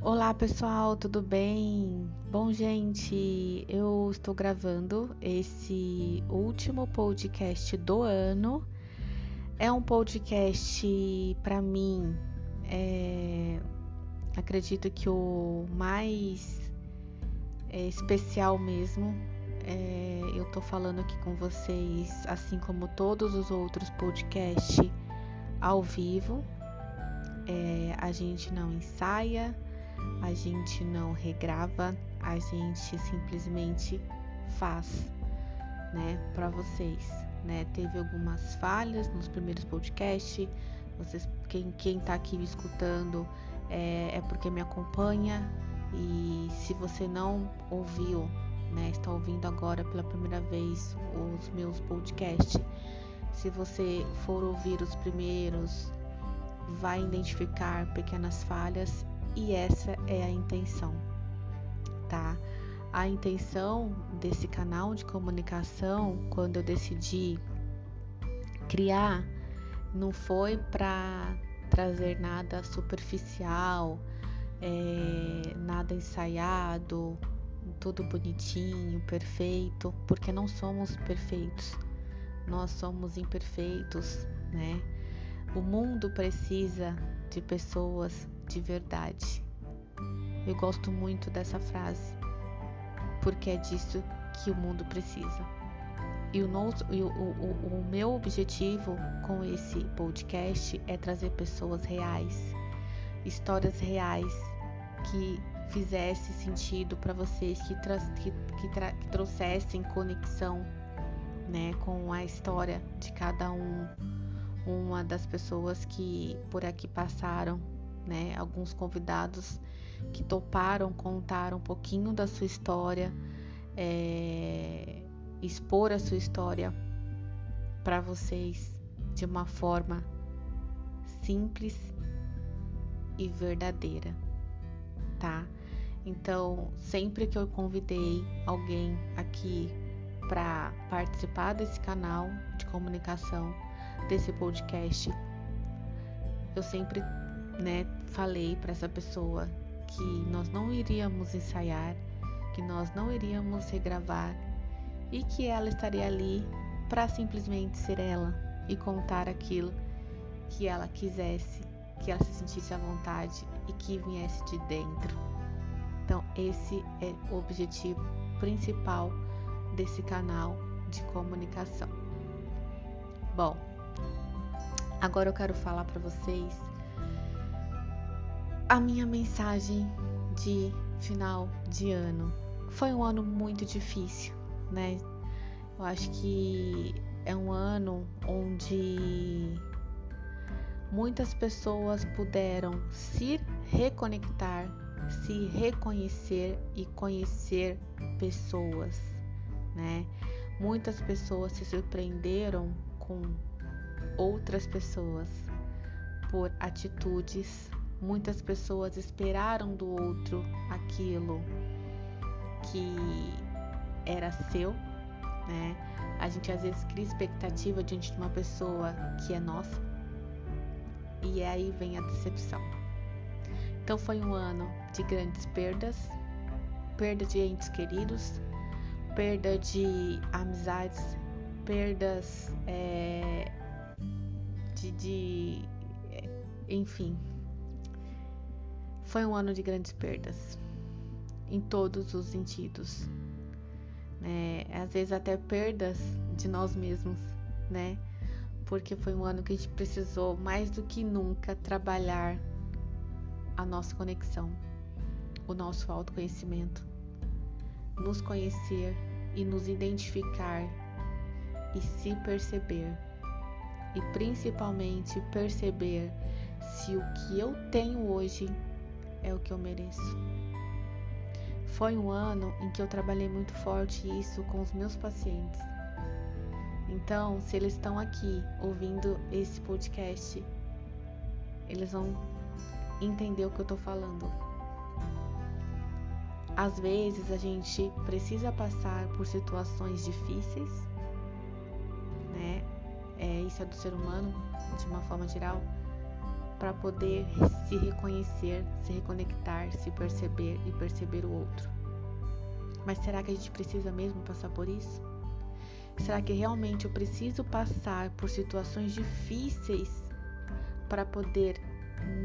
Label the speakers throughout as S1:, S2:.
S1: Olá pessoal, tudo bem? Bom, gente, eu estou gravando esse último podcast do ano. É um podcast para mim, é, acredito que o mais é, especial mesmo. É, eu tô falando aqui com vocês, assim como todos os outros podcasts ao vivo. É, a gente não ensaia a gente não regrava, a gente simplesmente faz, né, para vocês, né? Teve algumas falhas nos primeiros podcasts. Vocês, quem quem tá aqui me escutando é, é porque me acompanha e se você não ouviu, né, está ouvindo agora pela primeira vez os meus podcasts, se você for ouvir os primeiros, vai identificar pequenas falhas e essa é a intenção, tá? A intenção desse canal de comunicação, quando eu decidi criar, não foi para trazer nada superficial, é, nada ensaiado, tudo bonitinho, perfeito, porque não somos perfeitos, nós somos imperfeitos, né? O mundo precisa de pessoas de verdade. Eu gosto muito dessa frase, porque é disso que o mundo precisa. E o, nosso, o, o, o meu objetivo com esse podcast é trazer pessoas reais, histórias reais que fizesse sentido para vocês, que, que, que, que trouxessem conexão né, com a história de cada um, uma das pessoas que por aqui passaram né? Alguns convidados que toparam contar um pouquinho da sua história, é, expor a sua história para vocês de uma forma simples e verdadeira, tá? Então, sempre que eu convidei alguém aqui para participar desse canal de comunicação, desse podcast, eu sempre né, falei para essa pessoa que nós não iríamos ensaiar, que nós não iríamos regravar e que ela estaria ali para simplesmente ser ela e contar aquilo que ela quisesse, que ela se sentisse à vontade e que viesse de dentro. Então, esse é o objetivo principal desse canal de comunicação. Bom, agora eu quero falar para vocês a minha mensagem de final de ano. Foi um ano muito difícil, né? Eu acho que é um ano onde muitas pessoas puderam se reconectar, se reconhecer e conhecer pessoas, né? Muitas pessoas se surpreenderam com outras pessoas por atitudes Muitas pessoas esperaram do outro aquilo que era seu, né? A gente às vezes cria expectativa diante de uma pessoa que é nossa e aí vem a decepção. Então foi um ano de grandes perdas, perda de entes queridos, perda de amizades, perdas é, de, de enfim, foi um ano de grandes perdas, em todos os sentidos. Né? Às vezes até perdas de nós mesmos, né? Porque foi um ano que a gente precisou mais do que nunca trabalhar a nossa conexão, o nosso autoconhecimento, nos conhecer e nos identificar e se perceber. E principalmente perceber se o que eu tenho hoje é o que eu mereço. Foi um ano em que eu trabalhei muito forte isso com os meus pacientes. Então, se eles estão aqui ouvindo esse podcast, eles vão entender o que eu estou falando. Às vezes a gente precisa passar por situações difíceis, né? É, isso é do ser humano, de uma forma geral, para poder se reconhecer, se reconectar, se perceber e perceber o outro. Mas será que a gente precisa mesmo passar por isso? Será que realmente eu preciso passar por situações difíceis para poder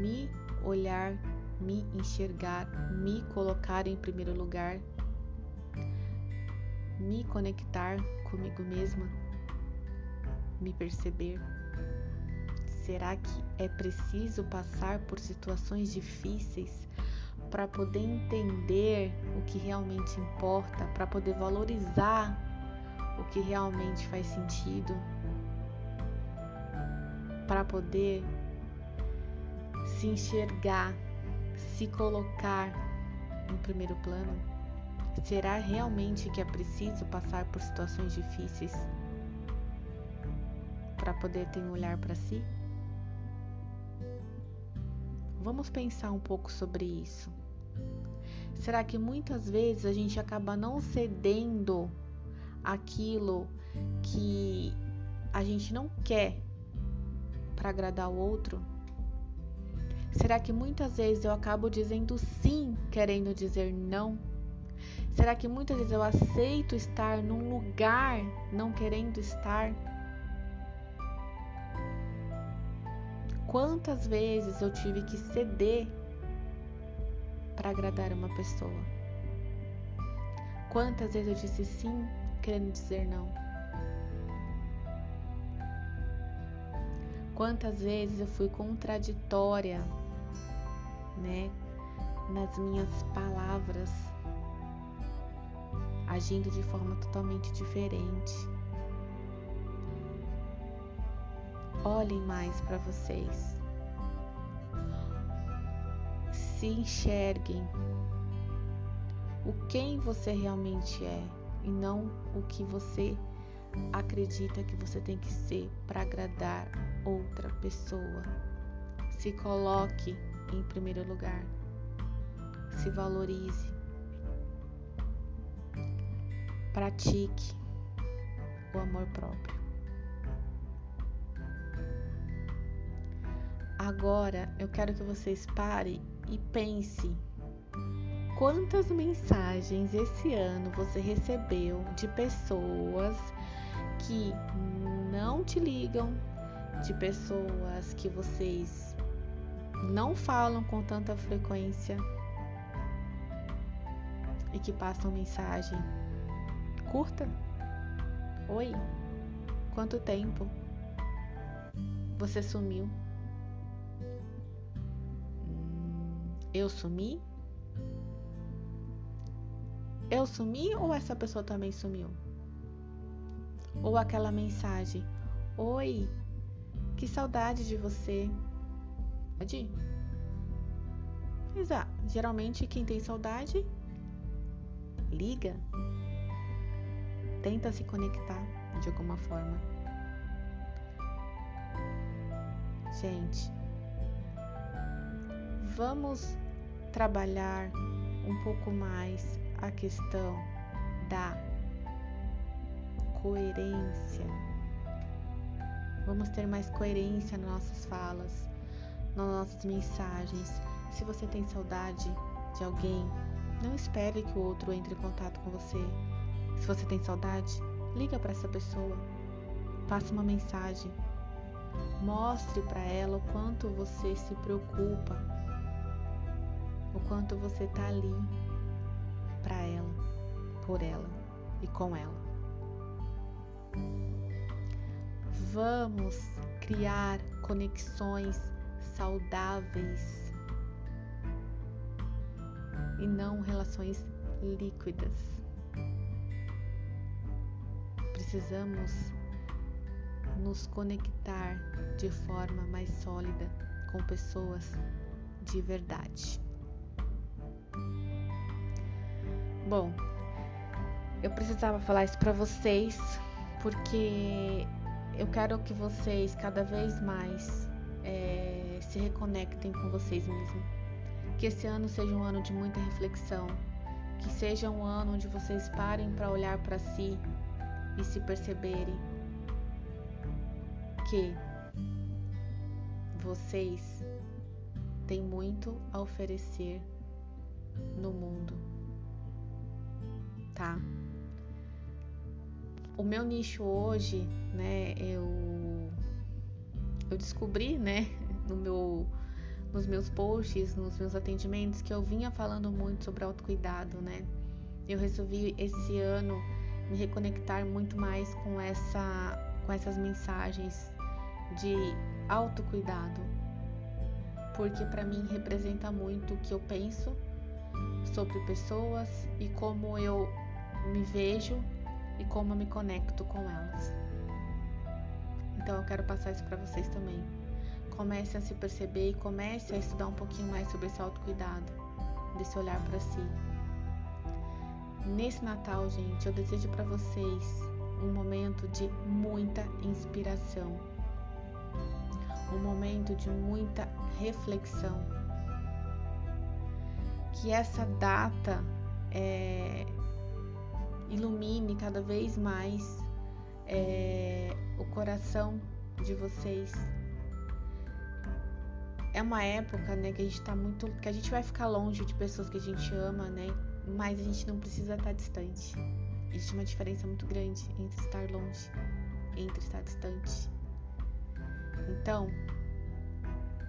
S1: me olhar, me enxergar, me colocar em primeiro lugar, me conectar comigo mesma, me perceber? Será que é preciso passar por situações difíceis para poder entender o que realmente importa, para poder valorizar o que realmente faz sentido, para poder se enxergar, se colocar em primeiro plano? Será realmente que é preciso passar por situações difíceis para poder ter um olhar para si? Vamos pensar um pouco sobre isso. Será que muitas vezes a gente acaba não cedendo aquilo que a gente não quer para agradar o outro? Será que muitas vezes eu acabo dizendo sim, querendo dizer não? Será que muitas vezes eu aceito estar num lugar não querendo estar? Quantas vezes eu tive que ceder para agradar uma pessoa? Quantas vezes eu disse sim, querendo dizer não? Quantas vezes eu fui contraditória, né, nas minhas palavras, agindo de forma totalmente diferente? Olhem mais para vocês. Se enxerguem o quem você realmente é e não o que você acredita que você tem que ser para agradar outra pessoa. Se coloque em primeiro lugar. Se valorize. Pratique o amor próprio. Agora eu quero que vocês parem e pense quantas mensagens esse ano você recebeu de pessoas que não te ligam, de pessoas que vocês não falam com tanta frequência e que passam mensagem curta. Oi, quanto tempo? Você sumiu? Eu sumi? Eu sumi ou essa pessoa também sumiu? Ou aquela mensagem: Oi, que saudade de você. Pode? Exato. Geralmente quem tem saudade liga, tenta se conectar de alguma forma. Gente, vamos trabalhar um pouco mais a questão da coerência. Vamos ter mais coerência nas nossas falas, nas nossas mensagens. Se você tem saudade de alguém, não espere que o outro entre em contato com você. Se você tem saudade, liga para essa pessoa, passe uma mensagem, mostre para ela o quanto você se preocupa o quanto você tá ali para ela, por ela e com ela. Vamos criar conexões saudáveis e não relações líquidas. Precisamos nos conectar de forma mais sólida com pessoas de verdade. Bom, eu precisava falar isso para vocês porque eu quero que vocês cada vez mais é, se reconectem com vocês mesmos. Que esse ano seja um ano de muita reflexão. Que seja um ano onde vocês parem para olhar para si e se perceberem que vocês têm muito a oferecer no mundo, tá? O meu nicho hoje, né, eu eu descobri, né, no meu nos meus posts, nos meus atendimentos, que eu vinha falando muito sobre autocuidado, né? Eu resolvi esse ano me reconectar muito mais com essa com essas mensagens de autocuidado, porque para mim representa muito o que eu penso sobre pessoas e como eu me vejo e como eu me conecto com elas. Então eu quero passar isso para vocês também. Comece a se perceber e comece a estudar um pouquinho mais sobre esse autocuidado, desse olhar para si. Nesse Natal, gente, eu desejo para vocês um momento de muita inspiração, um momento de muita reflexão. Que essa data é, ilumine cada vez mais é, o coração de vocês. É uma época, né, que a gente tá muito, que a gente vai ficar longe de pessoas que a gente ama, né? Mas a gente não precisa estar distante. Existe uma diferença muito grande entre estar longe, entre estar distante. Então,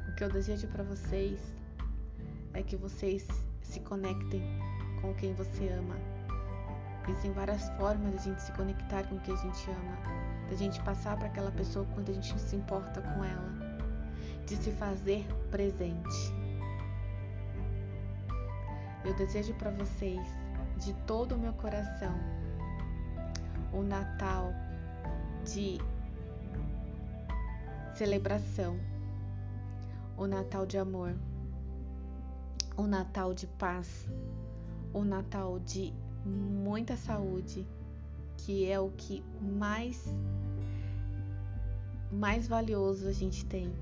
S1: o que eu desejo para vocês é que vocês se conectem com quem você ama. Existem várias formas de a gente se conectar com quem a gente ama, da gente passar para aquela pessoa quando a gente se importa com ela, de se fazer presente. Eu desejo para vocês, de todo o meu coração, um Natal de celebração, o Natal de amor, o Natal de paz, o Natal de muita saúde, que é o que mais mais valioso a gente tem.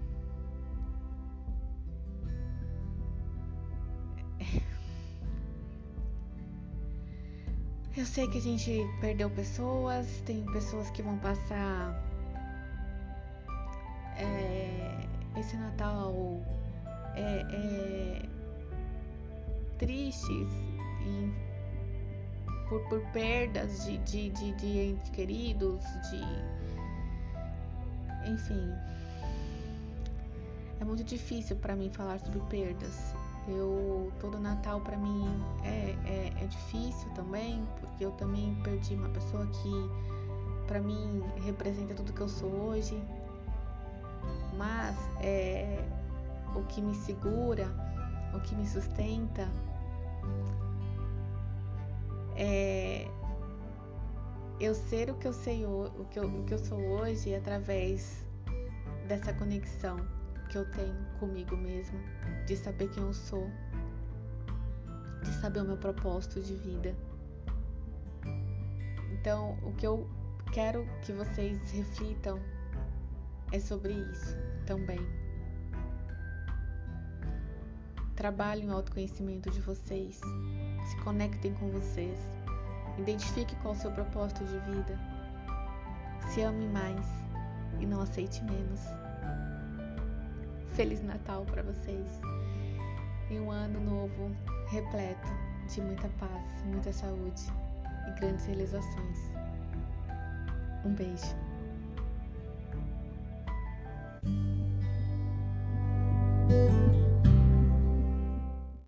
S1: Eu sei que a gente perdeu pessoas, tem pessoas que vão passar é, esse Natal é, é, tristes e por, por perdas de, de, de, de entes queridos, de. Enfim. É muito difícil para mim falar sobre perdas. Eu todo Natal para mim é, é, é, difícil também, porque eu também perdi uma pessoa que para mim representa tudo que eu sou hoje. Mas é, o que me segura, o que me sustenta é eu ser o que eu sei o que eu, o que eu sou hoje através dessa conexão que eu tenho comigo mesma, de saber quem eu sou, de saber o meu propósito de vida. Então, o que eu quero que vocês reflitam é sobre isso também. Trabalhem o autoconhecimento de vocês, se conectem com vocês, identifique qual é o seu propósito de vida, se ame mais e não aceite menos. Feliz Natal para vocês e um ano novo repleto de muita paz, muita saúde e grandes realizações. Um beijo. thank